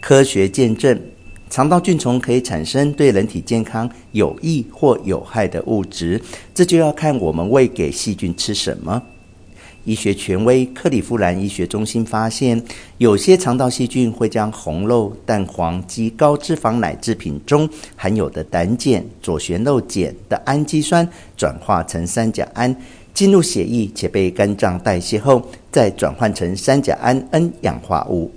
科学见证，肠道菌丛可以产生对人体健康有益或有害的物质，这就要看我们喂给细菌吃什么。医学权威克里夫兰医学中心发现，有些肠道细菌会将红肉、蛋黄及高脂肪奶制品中含有的胆碱、左旋肉碱的氨基酸转化成三甲胺，进入血液且被肝脏代谢后，再转换成三甲胺 N 氧化物。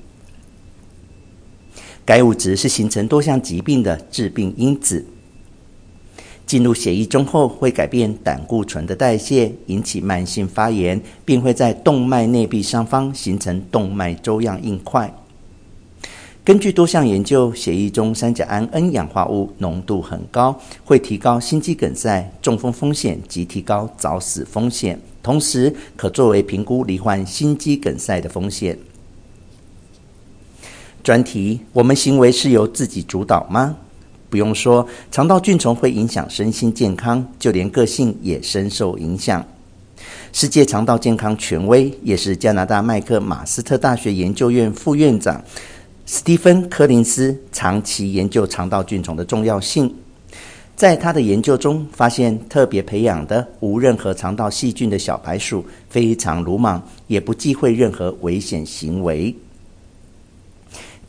该物质是形成多项疾病的致病因子。进入血液中后，会改变胆固醇的代谢，引起慢性发炎，并会在动脉内壁上方形成动脉粥样硬块。根据多项研究，血液中三甲胺 N 氧化物浓度很高，会提高心肌梗塞、中风风险及提高早死风险，同时可作为评估罹患心肌梗塞的风险。专题：我们行为是由自己主导吗？不用说，肠道菌丛会影响身心健康，就连个性也深受影响。世界肠道健康权威，也是加拿大麦克马斯特大学研究院副院长斯蒂芬·柯林斯，长期研究肠道菌丛的重要性。在他的研究中，发现特别培养的无任何肠道细菌的小白鼠非常鲁莽，也不忌讳任何危险行为。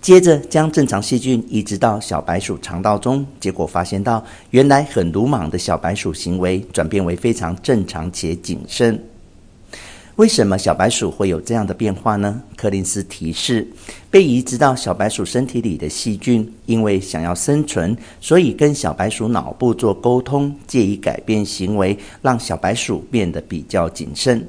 接着将正常细菌移植到小白鼠肠道中，结果发现到原来很鲁莽的小白鼠行为转变为非常正常且谨慎。为什么小白鼠会有这样的变化呢？柯林斯提示，被移植到小白鼠身体里的细菌，因为想要生存，所以跟小白鼠脑部做沟通，借以改变行为，让小白鼠变得比较谨慎。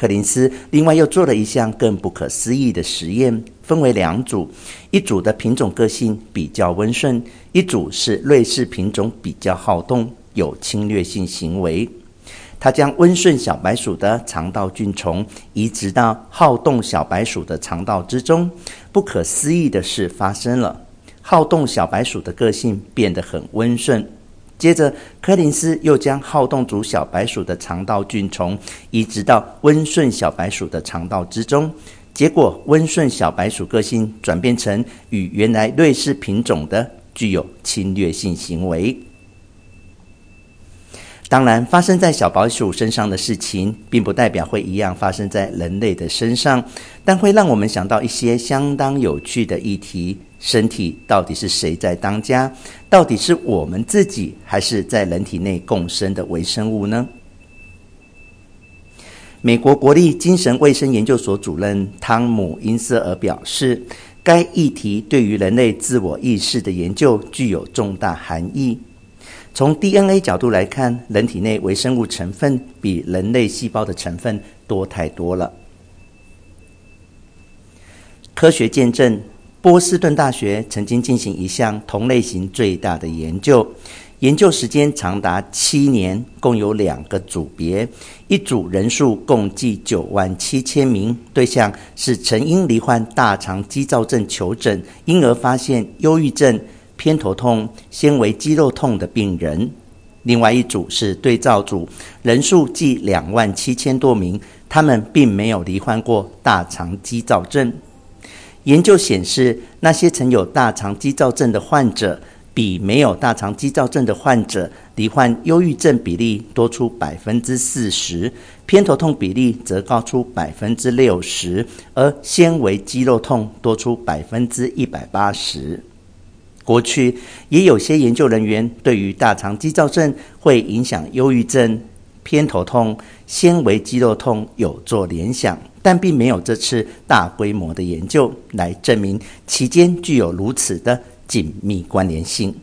柯林斯另外又做了一项更不可思议的实验，分为两组，一组的品种个性比较温顺，一组是瑞士品种比较好动，有侵略性行为。他将温顺小白鼠的肠道菌虫移植到好动小白鼠的肠道之中，不可思议的事发生了，好动小白鼠的个性变得很温顺。接着，柯林斯又将好动族小白鼠的肠道菌虫移植到温顺小白鼠的肠道之中，结果温顺小白鼠个性转变成与原来瑞士品种的具有侵略性行为。当然，发生在小白鼠身上的事情，并不代表会一样发生在人类的身上，但会让我们想到一些相当有趣的议题：身体到底是谁在当家？到底是我们自己，还是在人体内共生的微生物呢？美国国立精神卫生研究所主任汤姆·因瑟尔表示，该议题对于人类自我意识的研究具有重大含义。从 DNA 角度来看，人体内微生物成分比人类细胞的成分多太多了。科学见证，波士顿大学曾经进行一项同类型最大的研究，研究时间长达七年，共有两个组别，一组人数共计九万七千名，对象是曾因罹患大肠激躁症求诊，因而发现忧郁症。偏头痛、纤维肌肉痛的病人，另外一组是对照组，人数计两万七千多名，他们并没有罹患过大肠肌躁症。研究显示，那些曾有大肠肌躁症的患者，比没有大肠肌躁症的患者罹患忧郁症比例多出百分之四十，偏头痛比例则高出百分之六十，而纤维肌肉痛多出百分之一百八十。过去也有些研究人员对于大肠肌躁症会影响忧郁症、偏头痛、纤维肌肉痛有做联想，但并没有这次大规模的研究来证明其间具有如此的紧密关联性。